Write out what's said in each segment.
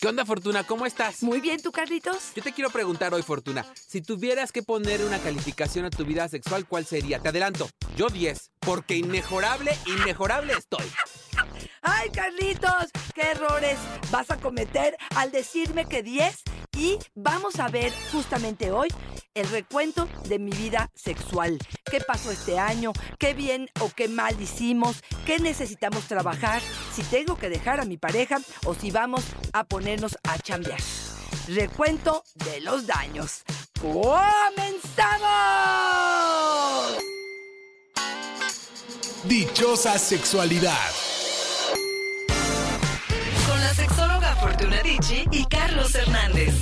¿Qué onda, Fortuna? ¿Cómo estás? Muy bien, ¿tú, Carlitos? Yo te quiero preguntar hoy, Fortuna, si tuvieras que poner una calificación a tu vida sexual, ¿cuál sería? Te adelanto, yo 10, porque inmejorable, inmejorable estoy. ¡Ay, Carlitos! ¿Qué errores vas a cometer al decirme que 10? Y vamos a ver justamente hoy el recuento de mi vida sexual. ¿Qué pasó este año? ¿Qué bien o qué mal hicimos? ¿Qué necesitamos trabajar? Si tengo que dejar a mi pareja o si vamos a ponernos a chambear. Recuento de los daños. ¡Comenzamos! Dichosa sexualidad. Y Carlos Hernández.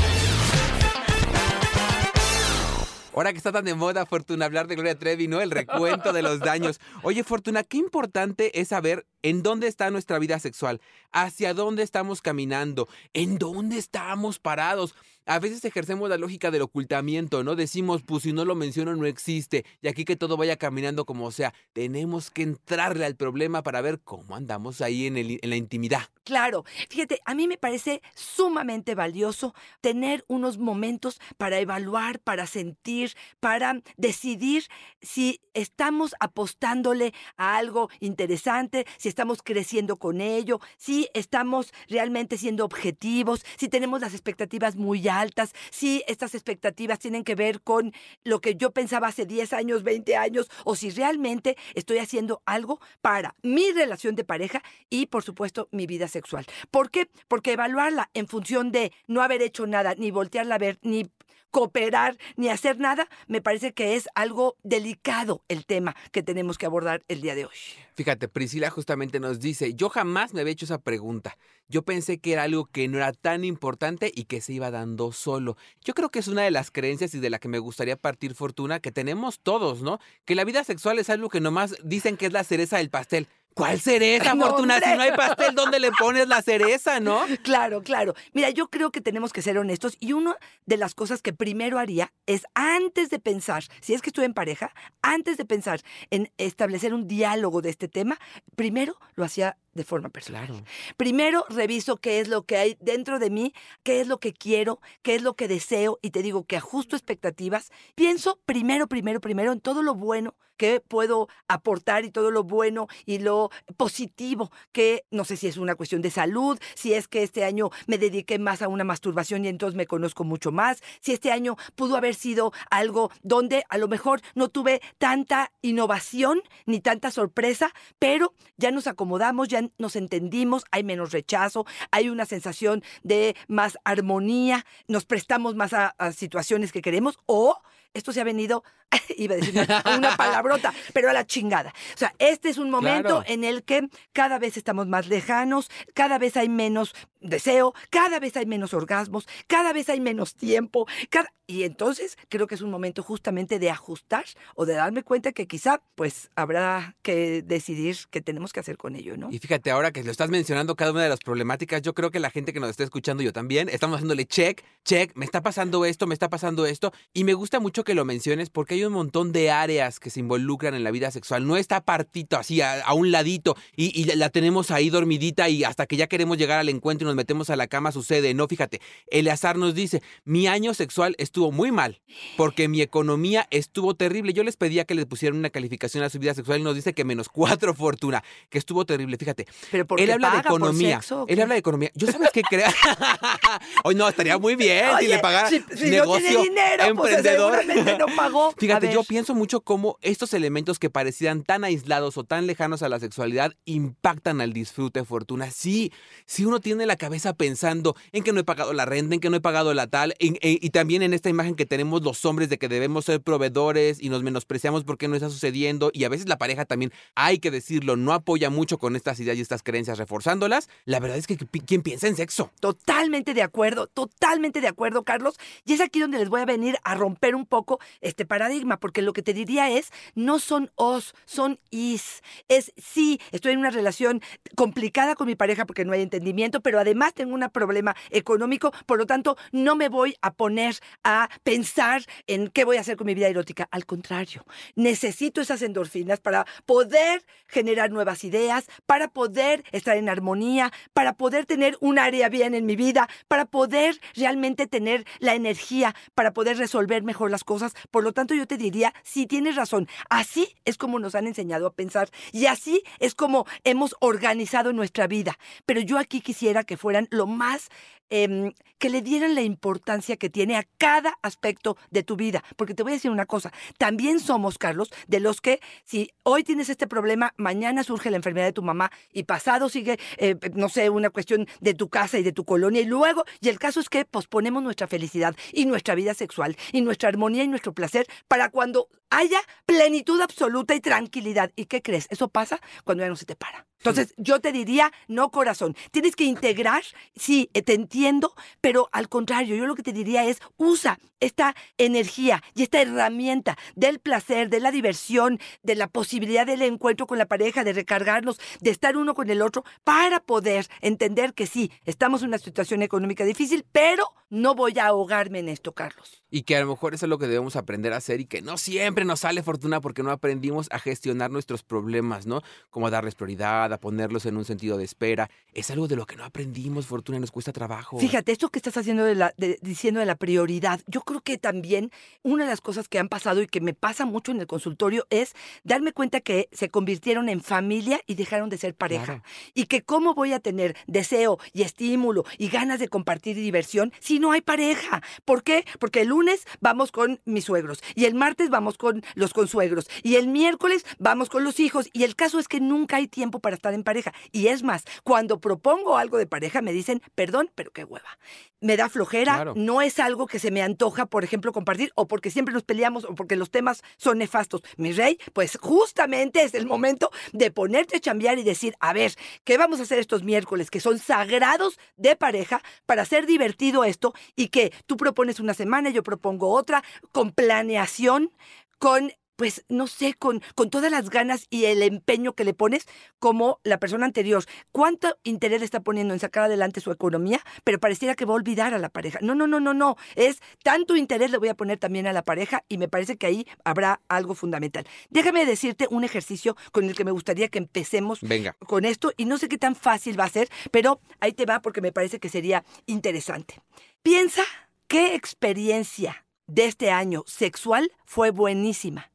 Ahora que está tan de moda, Fortuna, hablar de Gloria Trevi, ¿no? El recuento de los daños. Oye, Fortuna, qué importante es saber en dónde está nuestra vida sexual, hacia dónde estamos caminando, en dónde estamos parados. A veces ejercemos la lógica del ocultamiento, ¿no? Decimos, pues si no lo menciono no existe, y aquí que todo vaya caminando como sea. Tenemos que entrarle al problema para ver cómo andamos ahí en, el, en la intimidad. Claro, fíjate, a mí me parece sumamente valioso tener unos momentos para evaluar, para sentir, para decidir si estamos apostándole a algo interesante, estamos creciendo con ello, si estamos realmente siendo objetivos, si tenemos las expectativas muy altas, si estas expectativas tienen que ver con lo que yo pensaba hace 10 años, 20 años, o si realmente estoy haciendo algo para mi relación de pareja y, por supuesto, mi vida sexual. ¿Por qué? Porque evaluarla en función de no haber hecho nada, ni voltearla a ver, ni cooperar ni hacer nada, me parece que es algo delicado el tema que tenemos que abordar el día de hoy. Fíjate, Priscila justamente nos dice, yo jamás me había hecho esa pregunta. Yo pensé que era algo que no era tan importante y que se iba dando solo. Yo creo que es una de las creencias y de la que me gustaría partir fortuna que tenemos todos, ¿no? Que la vida sexual es algo que nomás dicen que es la cereza del pastel. ¿Cuál cereza, No, Fortuna? hombre. Si no hay pastel, ¿dónde le pones la cereza, no? Claro, claro. Mira, yo creo que tenemos que ser honestos y una de las cosas que primero haría es antes de pensar, si es que estoy en pareja, antes de pensar en establecer un diálogo de este tema, primero lo hacía de forma personal. Claro. Primero reviso qué es lo que hay dentro de mí, qué es lo que quiero, qué es lo que deseo y te digo que ajusto expectativas. Pienso primero, primero, primero en todo lo bueno que puedo aportar y todo lo bueno y lo positivo que no sé si es una cuestión de salud, si es que este año me dediqué más a una masturbación y entonces me conozco mucho más, si este año pudo haber sido algo donde a lo mejor no tuve tanta innovación ni tanta sorpresa, pero ya nos acomodamos, ya nos entendimos, hay menos rechazo, hay una sensación de más armonía, nos prestamos más a, a situaciones que queremos o esto se ha venido, iba a decir una, palabrota, pero a la chingada. O sea, este es un momento Claro. en el que cada vez estamos más lejanos, cada vez hay menos deseo, cada vez hay menos orgasmos, cada vez hay menos tiempo, cada- y entonces creo que es un momento justamente de ajustar o de darme cuenta que quizá pues habrá que decidir qué tenemos que hacer con ello, ¿no? Y fíjate, ahora que lo estás mencionando cada una de las problemáticas, yo creo que la gente que nos está escuchando, yo también, estamos haciéndole check, check, me está pasando esto, me está pasando esto. Y me gusta mucho que lo menciones porque hay un montón de áreas que se involucran en la vida sexual. No está partito así, a, a un ladito, y, y la- tenemos ahí dormidita y hasta que ya queremos llegar al encuentro y nos metemos a la cama sucede. No, fíjate, Eleazar nos dice, mi año sexual estuvo muy mal porque mi economía estuvo terrible. Yo les pedía que les pusieran una calificación a su vida sexual y nos dice que menos cuatro fortuna, que estuvo terrible. Fíjate, Pero porque él habla de paga por economía. sexo, ¿o Él habla de economía. Yo sabes qué crea. Hoy no, estaría muy bien si le pagara si, si negocio no tiene dinero, pues emprendedor. seguramente no pagó. Fíjate, yo pienso mucho cómo estos elementos que parecían tan aislados o tan lejanos a la sexualidad impactan al disfrute, Fortuna. Sí, si uno tiene la cabeza pensando en que no he pagado la renta, en que no he pagado la tal, en- en- y también en esta imagen que tenemos los hombres de que debemos ser proveedores y nos menospreciamos porque no está sucediendo, y a veces la pareja también, hay que decirlo, no apoya mucho con estas ideas y estas creencias reforzándolas, la verdad es que ¿quién piensa en sexo? Totalmente de acuerdo, totalmente de acuerdo, Carlos. Y es aquí donde les voy a venir a romper un poco este paradigma. Porque lo que te diría es, no son os, son is. Es sí, estoy en una relación complicada con mi pareja porque no hay entendimiento, pero además tengo un problema económico, por lo tanto, no me voy a poner a pensar en qué voy a hacer con mi vida erótica. Al contrario, necesito esas endorfinas para poder generar nuevas ideas, para poder estar en armonía, para poder tener un área bien en mi vida, para poder realmente tener la energía, para poder resolver mejor las cosas. Por lo tanto, yo te diría, si tienes razón, así es como nos han enseñado a pensar y así es como hemos organizado nuestra vida. Pero yo aquí quisiera que fueran lo más em, que le dieran la importancia que tiene a cada aspecto de tu vida. Porque te voy a decir una cosa, también somos, Carlos, de los que si hoy tienes este problema, mañana surge la enfermedad de tu mamá y pasado sigue, eh, no sé, una cuestión de tu casa y de tu colonia y luego, y el caso es que posponemos nuestra felicidad y nuestra vida sexual y nuestra armonía y nuestro placer para cuando haya plenitud absoluta y tranquilidad. ¿Y qué crees? Eso pasa cuando ya no se te para. Entonces, yo te diría, no corazón, tienes que integrar, sí, te entiendo, pero al contrario, yo lo que te diría es, usa esta energía y esta herramienta del placer, de la diversión, de la posibilidad del encuentro con la pareja, de recargarnos, de estar uno con el otro, para poder entender que sí, estamos en una situación económica difícil, pero no voy a ahogarme en esto, Carlos. Y que a lo mejor eso es lo que debemos aprender a hacer y que no siempre nos sale fortuna porque no aprendimos a gestionar nuestros problemas, ¿no? Como darles prioridad, a ponerlos en un sentido de espera. Es algo de lo que no aprendimos, fortuna, nos cuesta trabajo. Fíjate, esto que estás haciendo de la, de- diciendo de la prioridad, yo creo que también una de las cosas que han pasado y que me pasa mucho en el consultorio es darme cuenta que se convirtieron en familia y dejaron de ser pareja. Claro. Y que cómo voy a tener deseo y estímulo y ganas de compartir y diversión si no hay pareja. ¿Por qué? Porque el lunes vamos con mis suegros y el martes vamos con los consuegros y el miércoles vamos con los hijos y el caso es que nunca hay tiempo para estar en pareja. Y es más, cuando propongo algo de pareja me dicen, perdón, pero qué hueva. Me da flojera, Claro. no es algo que se me antoja, por ejemplo, compartir o porque siempre nos peleamos o porque los temas son nefastos. Mi rey, pues justamente es el momento de ponerte a chambear y decir, a ver, ¿qué vamos a hacer estos miércoles que son sagrados de pareja para hacer divertido esto y que tú propones una semana, yo propongo otra, con planeación, con pues no sé, con, con todas las ganas y el empeño que le pones como la persona anterior. ¿Cuánto interés le está poniendo en sacar adelante su economía? Pero pareciera que va a olvidar a la pareja. No, no, no, no, no. Es tanto interés le voy a poner también a la pareja y me parece que ahí habrá algo fundamental. Déjame decirte un ejercicio con el que me gustaría que empecemos Venga. con esto y no sé qué tan fácil va a ser, pero ahí te va porque me parece que sería interesante. Piensa qué experiencia de este año sexual fue buenísima,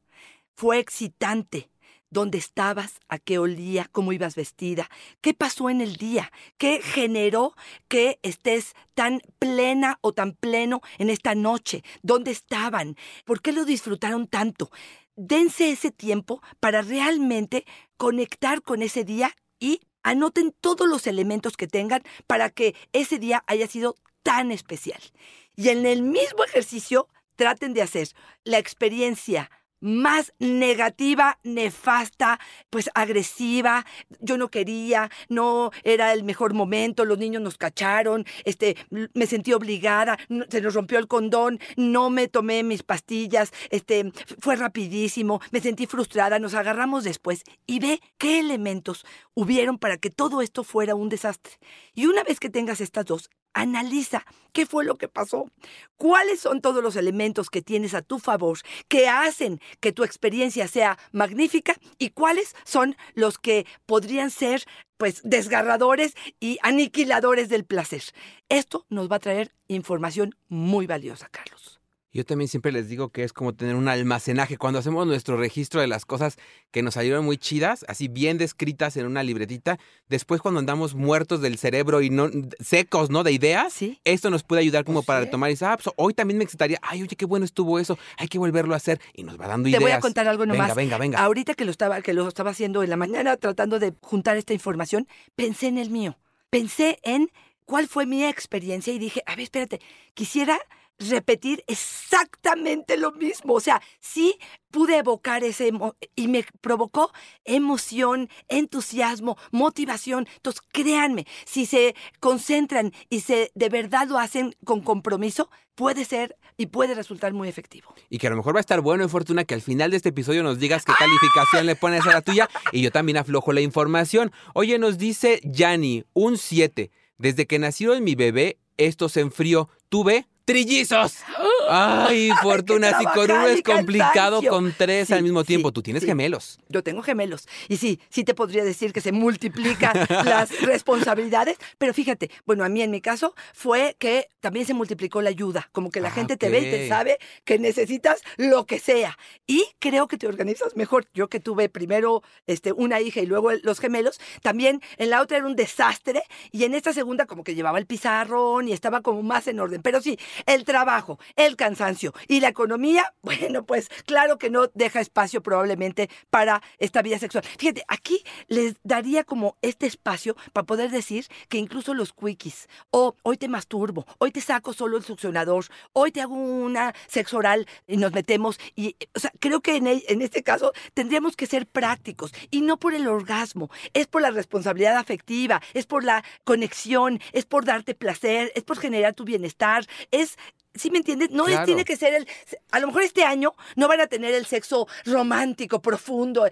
fue excitante. ¿Dónde estabas? ¿A qué olía? ¿Cómo ibas vestida? ¿Qué pasó en el día? ¿Qué generó que estés tan plena o tan pleno en esta noche? ¿Dónde estaban? ¿Por qué lo disfrutaron tanto? Dense ese tiempo para realmente conectar con ese día y anoten todos los elementos que tengan para que ese día haya sido tan especial. Y en el mismo ejercicio traten de hacer la experiencia más negativa, nefasta, pues agresiva, yo no quería, no era el mejor momento, los niños nos cacharon, este, me sentí obligada, se nos rompió el condón, no me tomé mis pastillas, este, fue rapidísimo, me sentí frustrada, nos agarramos después y ve qué elementos hubieron para que todo esto fuera un desastre. Y una vez que tengas estas dos, analiza qué fue lo que pasó, cuáles son todos los elementos que tienes a tu favor que hacen que tu experiencia sea magnífica y cuáles son los que podrían ser pues desgarradores y aniquiladores del placer. Esto nos va a traer información muy valiosa, Carlos. Yo también siempre les digo que es como tener un almacenaje. Cuando hacemos nuestro registro de las cosas que nos salieron muy chidas, así bien descritas en una libretita, después cuando andamos muertos del cerebro y no secos, ¿no? De ideas, Sí. esto nos puede ayudar como Pues para sí. retomar y decir, ah, pues, hoy también me excitaría, ay, oye, qué bueno estuvo eso, hay que volverlo a hacer y nos va dando Te ideas. voy a contar algo nomás. Venga, venga, venga. Ahorita que lo estaba que lo estaba haciendo en la mañana tratando de juntar esta información, pensé en el mío. Pensé en cuál fue mi experiencia y dije, a ver, espérate, quisiera repetir exactamente lo mismo. O sea, sí pude evocar ese emo- y me provocó emoción, entusiasmo, motivación. Entonces, créanme, si se concentran y se de verdad lo hacen con compromiso, puede ser y puede resultar muy efectivo. Y que a lo mejor va a estar bueno y fortuna que al final de este episodio nos digas qué calificación le pones a la tuya y yo también aflojo la información. Oye, nos dice Yanni, un 7. Desde que nació mi bebé, esto se enfrió. Tuve trillizos. Ay, Fortuna, si con uno es complicado, cansancio. con tres Sí, al mismo tiempo. sí, Tú tienes sí. gemelos. Yo tengo gemelos. Y sí, sí te podría decir que se multiplican las responsabilidades. Pero fíjate, bueno, a mí en mi caso fue que también se multiplicó la ayuda. Como que la Ah, gente te ve y te sabe que necesitas lo que sea. Y creo que te organizas mejor. Yo que tuve primero este, una hija y luego los gemelos, también en la otra era un desastre. Y en esta segunda como que llevaba el pizarrón y estaba como más en orden. Pero sí, el trabajo, el cansancio y la economía, bueno, pues claro que no deja espacio probablemente para esta vida sexual. Fíjate, aquí les daría como este espacio para poder decir que incluso los quickies, o hoy te masturbo, hoy te saco solo el succionador, hoy te hago una sexo oral y nos metemos. Y, o sea, creo que en, en este caso tendríamos que ser prácticos y no por el orgasmo, es por la responsabilidad afectiva, es por la conexión, es por darte placer, es por generar tu bienestar, es ¿Sí me entiendes? No es- tiene que ser el... A lo mejor este año no van a tener el sexo romántico, profundo,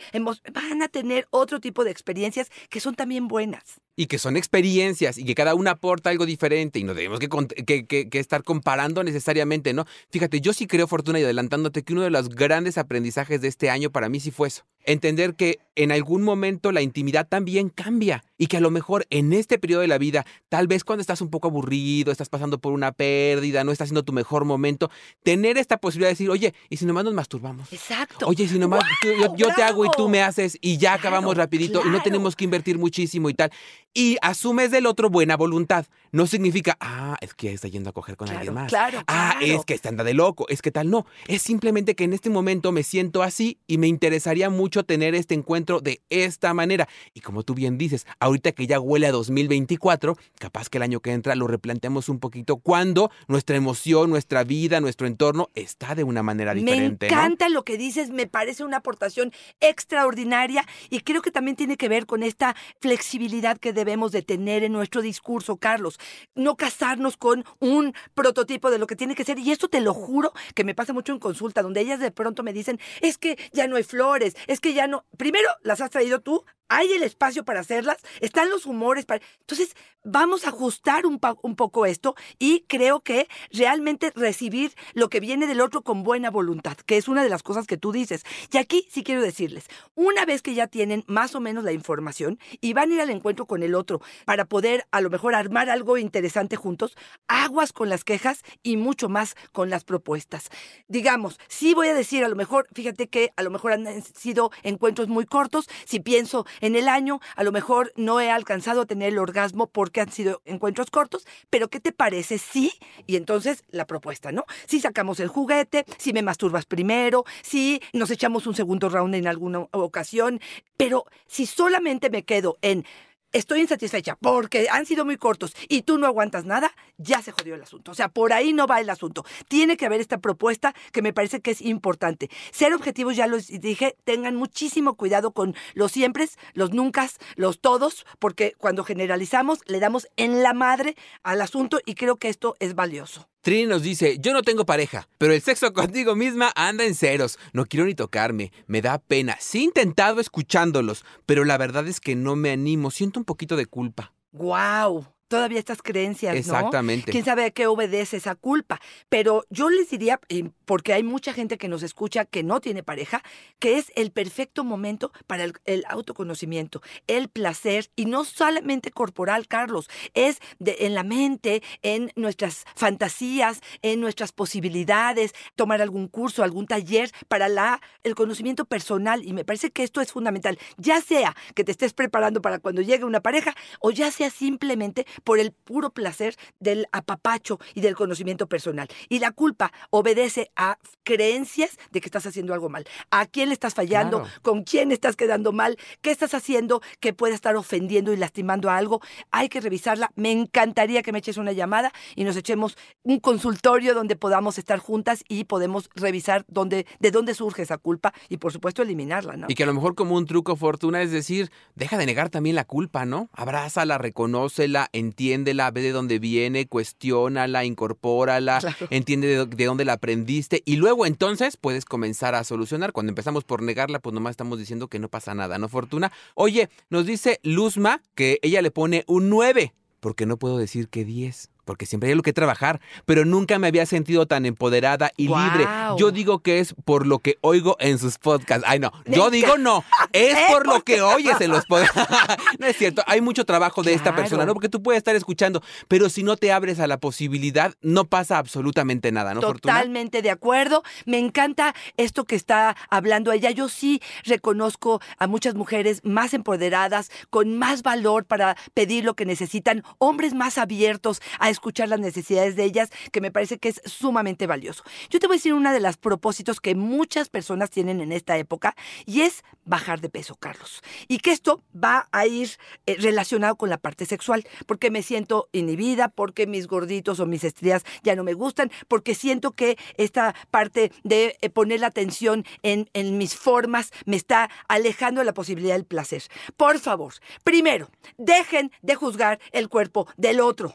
van a tener otro tipo de experiencias que son también buenas. Y que son experiencias y que cada una aporta algo diferente y no debemos que, con- que- que- que estar comparando necesariamente, ¿no? Fíjate, yo sí creo, Fortuna, y adelantándote, que uno de los grandes aprendizajes de este año para mí sí fue eso. Entender que en algún momento la intimidad también cambia y que a lo mejor en este periodo de la vida, tal vez cuando estás un poco aburrido, estás pasando por una pérdida, no estás siendo tu mejor momento, tener esta posibilidad de decir, oye, ¿y si nomás nos masturbamos? Exacto. Oye, si nomás tú- yo, yo te hago y tú me haces y ya acabamos Claro, rapidito y no tenemos que invertir muchísimo y tal. Y asumes del otro buena voluntad. No significa, ah, es que está yendo a coger con alguien Claro, más. claro, Ah, claro. es que está anda de loco, es que tal no. Es simplemente que en este momento me siento así y me interesaría mucho tener este encuentro de esta manera. Y como tú bien dices, ahorita que ya huele a 2024, capaz que el año que entra lo replanteamos un poquito cuando nuestra emoción, nuestra vida, nuestro entorno está de una manera diferente. Me ¿no? encanta lo que dices, me parece una aportación extraordinaria y creo que también tiene que ver con esta flexibilidad que debemos de tener en nuestro discurso, Carlos. No casarnos con un prototipo de lo que tiene que ser. Y esto te lo juro que me pasa mucho en consulta, donde ellas de pronto me dicen, es que ya no hay flores, es que ya no... Primero, las has traído tú, hay el espacio para hacerlas, están los humores para... Entonces, vamos a ajustar un, un poco esto y creo que realmente recibir lo que viene del otro con buena voluntad, que es una de las cosas que tú dices. Y aquí sí quiero decirles, una vez que ya tienen más o menos la información y van a ir al encuentro con el otro para poder a lo mejor armar algo interesante juntos, aguas con las quejas y mucho más con las propuestas. Digamos, sí voy a decir, a lo mejor, fíjate que a lo mejor han sido encuentros muy cortos, si pienso en el año, a lo mejor no he alcanzado a tener el orgasmo porque han sido encuentros cortos, pero ¿qué te parece? Sí, y entonces la propuesta, ¿no? Si sacamos el juguete, si me masturbas primero, si nos echamos un segundo round en alguna ocasión, pero si solamente me quedo en estoy insatisfecha porque han sido muy cortos y tú no aguantas nada, ya se jodió el asunto. O sea, por ahí no va el asunto. Tiene que haber esta propuesta que me parece que es importante. Ser objetivos, ya los dije, tengan muchísimo cuidado con los siempre, los nunca, los todos, porque cuando generalizamos le damos en la madre al asunto y creo que esto es valioso. Trini nos dice, yo no tengo pareja, pero el sexo contigo misma anda en ceros. No quiero ni tocarme, me da pena. Sí he intentado escuchándolos, pero la verdad es que no me animo, siento un poquito de culpa. ¡Guau! Todavía estas creencias, ¿no? Exactamente. ¿Quién sabe a qué obedece esa culpa? Pero yo les diría, porque hay mucha gente que nos escucha que no tiene pareja, que es el perfecto momento para el, el autoconocimiento, el placer, y no solamente corporal, Carlos, es de- en la mente, en nuestras fantasías, en nuestras posibilidades, tomar algún curso, algún taller para la, el conocimiento personal. Y me parece que esto es fundamental, ya sea que te estés preparando para cuando llegue una pareja o ya sea simplemente por el puro placer del apapacho y del conocimiento personal. Y la culpa obedece a creencias de que estás haciendo algo mal. ¿A quién le estás fallando? Claro. ¿Con quién estás quedando mal? ¿Qué estás haciendo que puede estar ofendiendo y lastimando a algo? Hay que revisarla. Me encantaría que me eches una llamada y nos echemos un consultorio donde podamos estar juntas y podemos revisar dónde, de dónde surge esa culpa y por supuesto eliminarla, ¿no? Y que a lo mejor como un truco fortuna es decir, deja de negar también la culpa, ¿no? Abrázala, reconócela, entiéndela, ve de dónde viene, cuestiónala, incorpórala, Claro. entiende de, de dónde la aprendiste y luego entonces puedes comenzar a solucionar. Cuando empezamos por negarla, pues nomás estamos diciendo que no pasa nada, ¿no, Fortuna? Oye, nos dice Luzma que ella le pone un 9, porque no puedo decir que 10. Porque siempre hay lo que trabajar, pero nunca me había sentido tan empoderada y libre. Yo digo que es por lo que oigo en sus podcasts. Ay, no. Yo digo no. Es ¿Eh? por lo ¿Por que oyes en los podcasts. no es cierto. Hay mucho trabajo de esta persona, ¿no? Porque tú puedes estar escuchando, pero si no te abres a la posibilidad, no pasa absolutamente nada, ¿no, Fortuna? Totalmente de acuerdo. Me encanta esto que está hablando ella. Yo sí reconozco a muchas mujeres más empoderadas, con más valor para pedir lo que necesitan, hombres más abiertos a escuchar las necesidades de ellas, que me parece que es sumamente valioso. Yo te voy a decir una de las propósitos que muchas personas tienen en esta época y es bajar de peso, Carlos. Y que esto va a ir eh, relacionado con la parte sexual, porque me siento inhibida, porque mis gorditos o mis estrías ya no me gustan, porque siento que esta parte de eh, poner la atención en, en mis formas me está alejando de la posibilidad del placer. Por favor, primero, dejen de juzgar el cuerpo del otro.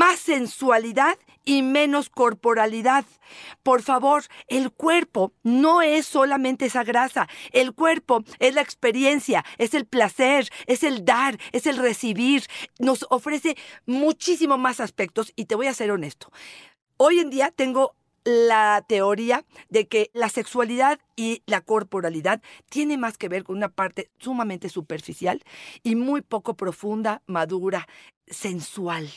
Más sensualidad y menos corporalidad. Por favor, el cuerpo no es solamente esa grasa. El cuerpo es la experiencia, es el placer, es el dar, es el recibir. Nos ofrece muchísimo más aspectos y te voy a ser honesto. Hoy en día tengo la teoría de que la sexualidad y la corporalidad tiene más que ver con una parte sumamente superficial y muy poco profunda, madura, sensual.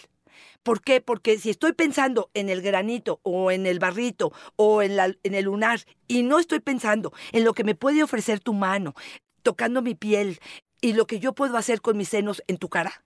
¿Por qué? Porque si estoy pensando en el granito o en el barrito o en, la- en el lunar y no estoy pensando en lo que me puede ofrecer tu mano, tocando mi piel y lo que yo puedo hacer con mis senos en tu cara,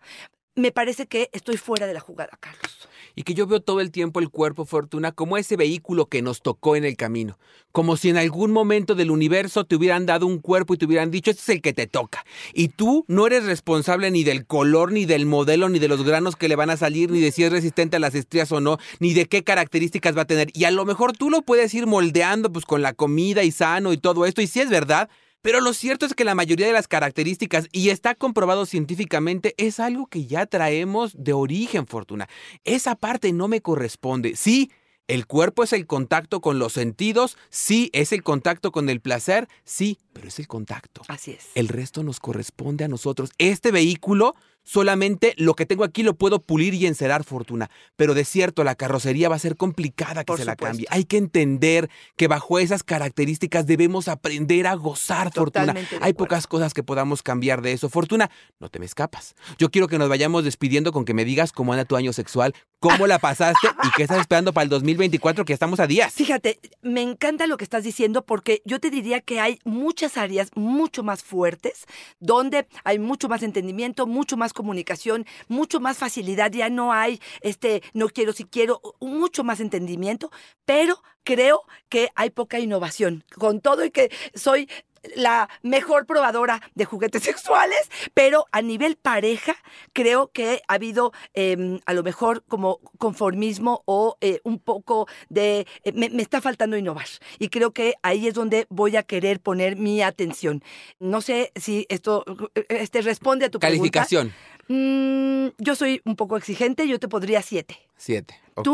me parece que estoy fuera de la jugada, Carlos. Y que yo veo todo el tiempo el cuerpo Fortuna como ese vehículo que nos tocó en el camino. Como si en algún momento del universo te hubieran dado un cuerpo y te hubieran dicho, este es el que te toca. Y tú no eres responsable ni del color, ni del modelo, ni de los granos que le van a salir, ni de si es resistente a las estrías o no, ni de qué características va a tener. Y a lo mejor tú lo puedes ir moldeando pues con la comida y sano y todo esto. Y si es verdad, pero lo cierto es que la mayoría de las características, y está comprobado científicamente, es algo que ya traemos de origen, Fortuna. Esa parte no me corresponde. Sí, el cuerpo es el contacto con los sentidos, sí, es el contacto con el placer, sí, pero es el contacto. Así es. El resto nos corresponde a nosotros. Este vehículo, solamente lo que tengo aquí lo puedo pulir y encerar, Fortuna. Pero de cierto, la carrocería va a ser complicada que Por se la cambie. Hay que entender que bajo esas características debemos aprender a gozar, Fortuna. Totalmente Hay acuerdo. pocas cosas que podamos cambiar de eso. Fortuna, no te me escapas. Yo quiero que nos vayamos despidiendo con que me digas cómo anda tu año sexual, cómo la pasaste y qué estás esperando para el 2024, que estamos a días. Fíjate, me encanta lo que estás diciendo porque yo te diría que hay muchas áreas mucho más fuertes donde hay mucho más entendimiento, mucho más comunicación, mucho más facilidad. Ya no hay este no quiero si quiero, mucho más entendimiento, pero creo que hay poca innovación. Con todo y que soy la mejor probadora de juguetes sexuales, pero a nivel pareja creo que ha habido eh, a lo mejor como conformismo o eh, un poco de... eh, me, me está faltando innovar y creo que ahí es donde voy a querer poner mi atención. No sé si esto eh, este, responde a tu Calificación, pregunta. Mm, yo soy un poco exigente, yo te podría siete. siete. ¿Tú?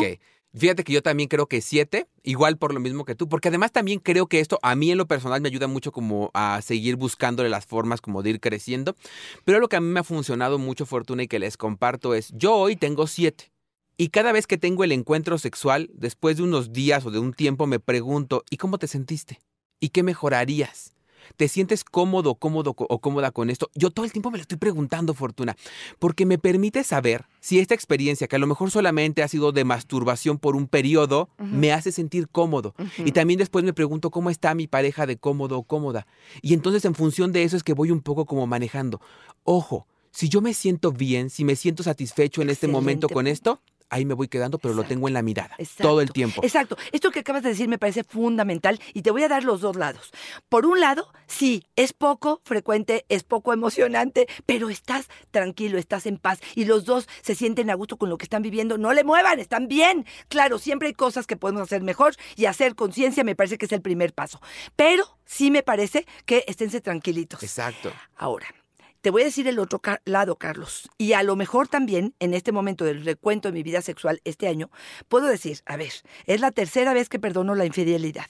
Fíjate que yo también creo que siete, igual por lo mismo que tú, porque además también creo que esto a mí en lo personal me ayuda mucho como a seguir buscándole las formas como de ir creciendo, pero lo que a mí me ha funcionado mucho, Fortuna, y que les comparto es, yo hoy tengo siete. Y cada vez que tengo el encuentro sexual, después de unos días o de un tiempo, me pregunto, ¿y cómo te sentiste? ¿Y qué mejorarías? ¿Te sientes cómodo, cómodo o cómoda con esto? Yo todo el tiempo me lo estoy preguntando, Fortuna, porque me permite saber si esta experiencia, que a lo mejor solamente ha sido de masturbación por un periodo, me hace sentir cómodo. Y también después me pregunto cómo está mi pareja de cómodo o cómoda. Y entonces en función de eso es que voy un poco como manejando. Ojo, Si yo me siento bien, si me siento satisfecho en este momento con esto, ahí me voy quedando, pero lo tengo en la mirada Exacto. todo el tiempo. Exacto. Esto que acabas de decir me parece fundamental y te voy a dar los dos lados. Por un lado, sí, es poco frecuente, es poco emocionante, pero estás tranquilo, estás en paz y los dos se sienten a gusto con lo que están viviendo. No le muevan, están bien. Claro, siempre hay cosas que podemos hacer mejor y hacer conciencia me parece que es el primer paso. Pero sí me parece que esténse tranquilitos. Exacto. Ahora, te voy a decir el otro lado, Carlos. Y a lo mejor también, en este momento del recuento de mi vida sexual este año, puedo decir, a ver, es la tercera vez que perdono la infidelidad.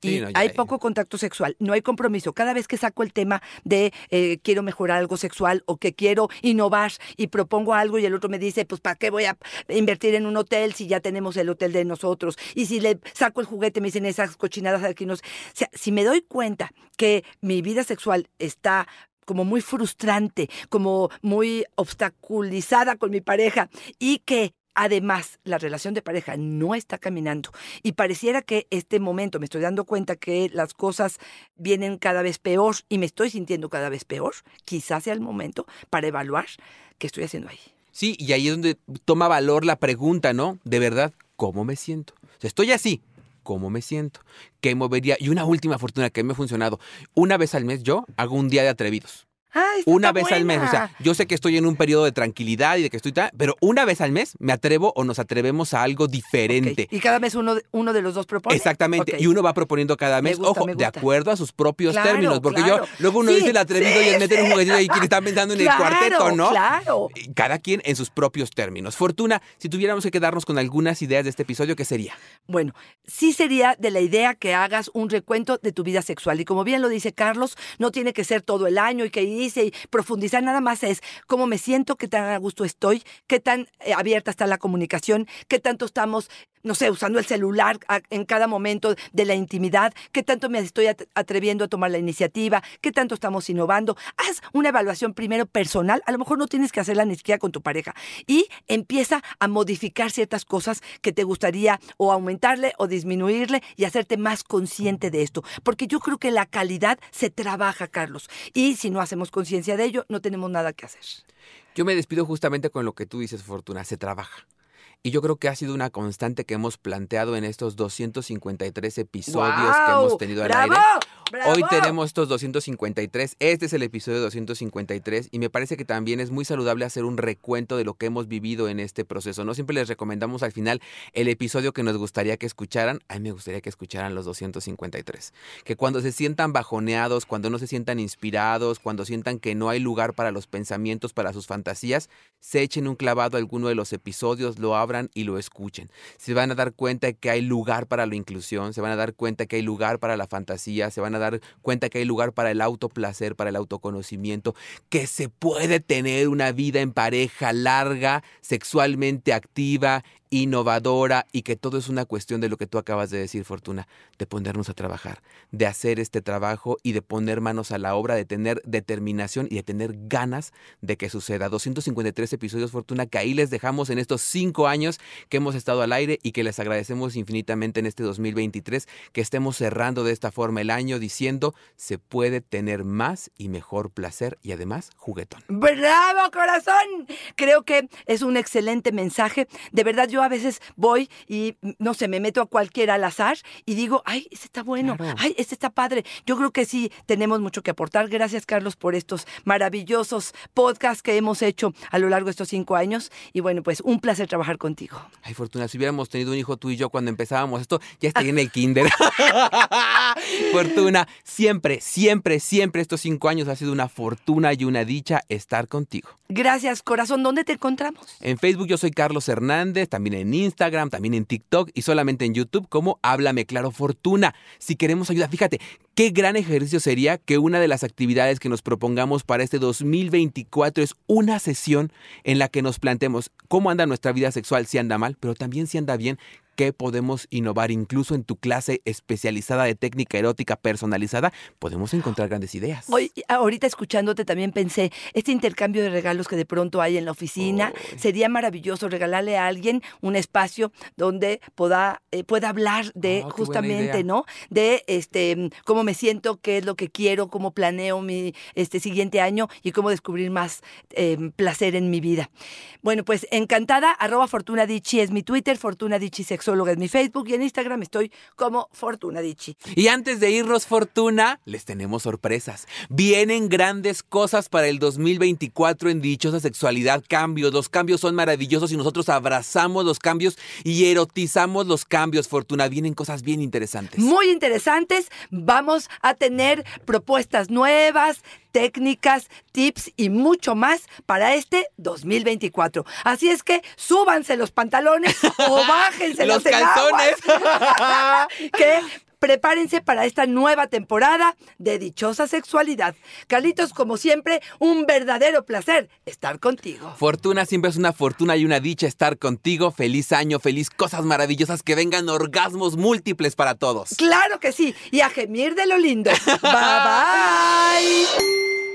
Y no, ya- hay poco contacto sexual, no hay compromiso. Cada vez que saco el tema de eh, quiero mejorar algo sexual o que quiero innovar y propongo algo y el otro me dice, pues ¿para qué voy a invertir en un hotel si ya tenemos el hotel de nosotros? Y si le saco el juguete me dicen esas cochinadas aquí nos... O sea, si me doy cuenta que mi vida sexual está como muy frustrante, como muy obstaculizada con mi pareja y que además la relación de pareja no está caminando y pareciera que este momento me estoy dando cuenta que las cosas vienen cada vez peor y me estoy sintiendo cada vez peor, quizás sea el momento para evaluar qué estoy haciendo ahí. Sí, y ahí es donde toma valor la pregunta, ¿no? De verdad, ¿cómo me siento? Estoy así. ¿Cómo me siento? ¿Qué movería? Y una última fortuna que me ha funcionado. Una vez al mes yo hago un día de atrevidos. Ah, Una está vez al mes. O sea, yo sé que estoy en un periodo de tranquilidad y de que estoy tan. Pero una vez al mes me atrevo o nos atrevemos a algo diferente. Y cada vez uno, de- uno de los dos propone. Exactamente. Y uno va proponiendo cada Me mes, gusta, ojo, me de acuerdo a sus propios Claro, términos. Porque claro. yo, luego uno Sí, dice el atrevido sí, y el mete en un juguetito y que le están pensando en el cuarteto, ¿no? Claro. Cada quien en sus propios términos. Fortuna, si tuviéramos que quedarnos con algunas ideas de este episodio, ¿qué sería? Bueno, sí sería de la idea que hagas un recuento de tu vida sexual. Y como bien lo dice Carlos, no tiene que ser todo el año y que y profundizar, nada más es cómo me siento, qué tan a gusto estoy, qué tan eh, abierta está la comunicación, qué tanto estamos, no sé, usando el celular en cada momento de la intimidad, qué tanto me estoy at- atreviendo a tomar la iniciativa, qué tanto estamos innovando. Haz una evaluación primero personal, a lo mejor no tienes que hacerla ni siquiera con tu pareja, y empieza a modificar ciertas cosas que te gustaría o aumentarle o disminuirle y hacerte más consciente de esto. Porque yo creo que la calidad se trabaja, Carlos, y si no hacemos conciencia de ello, no tenemos nada que hacer. Yo me despido justamente con lo que tú dices, Fortuna, se trabaja. Y yo creo que ha sido una constante que hemos planteado en estos 253 episodios que hemos tenido al ¡Bravo! aire. ¡Bravo! Hoy tenemos estos 253, este es el episodio 253 y me parece que también es muy saludable hacer un recuento de lo que hemos vivido en este proceso. No siempre les recomendamos al final el episodio que nos gustaría que escucharan, a mí me gustaría que escucharan los 253. Que cuando se sientan bajoneados, cuando no se sientan inspirados, cuando sientan que no hay lugar para los pensamientos, para sus fantasías, se echen un clavado a alguno de los episodios, lo abran y lo escuchen. Se van a dar cuenta que hay lugar para la inclusión, se van a dar cuenta que hay lugar para la fantasía, se van a dar cuenta que hay lugar para el autoplacer, para el autoconocimiento, que se puede tener una vida en pareja larga, sexualmente activa, innovadora y que todo es una cuestión de lo que tú acabas de decir, Fortuna, de ponernos a trabajar, de hacer este trabajo y de poner manos a la obra, de tener determinación y de tener ganas de que suceda. 253 episodios, Fortuna, que ahí les dejamos en estos cinco años que hemos estado al aire y que les agradecemos infinitamente en este 2023, que estemos cerrando de esta forma el año diciendo se puede tener más y mejor placer y además juguetón. ¡Bravo, corazón! Creo que es un excelente mensaje. De verdad, yo a veces voy y, no sé, me meto a cualquiera al azar y digo, ay, este está bueno, Claro. ay, este está padre. Yo creo que sí tenemos mucho que aportar. Gracias, Carlos, por estos maravillosos podcasts que hemos hecho a lo largo de estos cinco años. Y bueno, pues un placer trabajar contigo. Ay, Fortuna, si hubiéramos tenido un hijo tú y yo cuando empezábamos esto, ya estaría en el kinder. Fortuna, siempre, siempre, siempre estos cinco años ha sido una fortuna y una dicha estar contigo. Gracias, corazón. ¿Dónde te encontramos? En Facebook yo soy Carlos Hernández, también en Instagram, también en TikTok y solamente en YouTube como Háblame Claro Fortuna. Si queremos ayuda, fíjate, qué gran ejercicio sería que una de las actividades que nos propongamos para este 2024 es una sesión en la que nos planteemos cómo anda nuestra vida sexual, si anda mal, pero también si anda bien, qué podemos innovar. Incluso en tu clase especializada de técnica erótica personalizada, podemos encontrar grandes ideas. Hoy, ahorita escuchándote también pensé, este intercambio de regalos que de pronto hay en la oficina, sería maravilloso regalarle a alguien un espacio donde pueda, eh, pueda hablar de Oh, buena justamente. ¿no? De este cómo me siento, qué es lo que quiero, cómo planeo mi este siguiente año y cómo descubrir más eh, placer en mi vida. Bueno, pues encantada, arroba Fortuna Dichi es mi Twitter, Fortuna Dichi Sexóloga es mi Facebook y en Instagram estoy como Fortuna Dichi. Y antes de irnos, Fortuna, les tenemos sorpresas. Vienen grandes cosas para el 2024 en Dichosa Sexualidad. Cambios. Los cambios son maravillosos y nosotros abrazamos los cambios y erotizamos los cambios, Fortuna. Vienen cosas bien interesantes. muy interesantes. Vamos a tener propuestas nuevas, técnicas, tips y mucho más para este 2024. Así es que súbanse los pantalones o bájense los agua, calzones. que prepárense para esta nueva temporada de Dichosa Sexualidad. Carlitos, como siempre, un verdadero placer estar contigo. Fortuna siempre es una fortuna y una dicha estar contigo. Feliz año, feliz cosas maravillosas, que vengan orgasmos múltiples para todos. Claro que sí, y a gemir de lo lindo. Bye bye.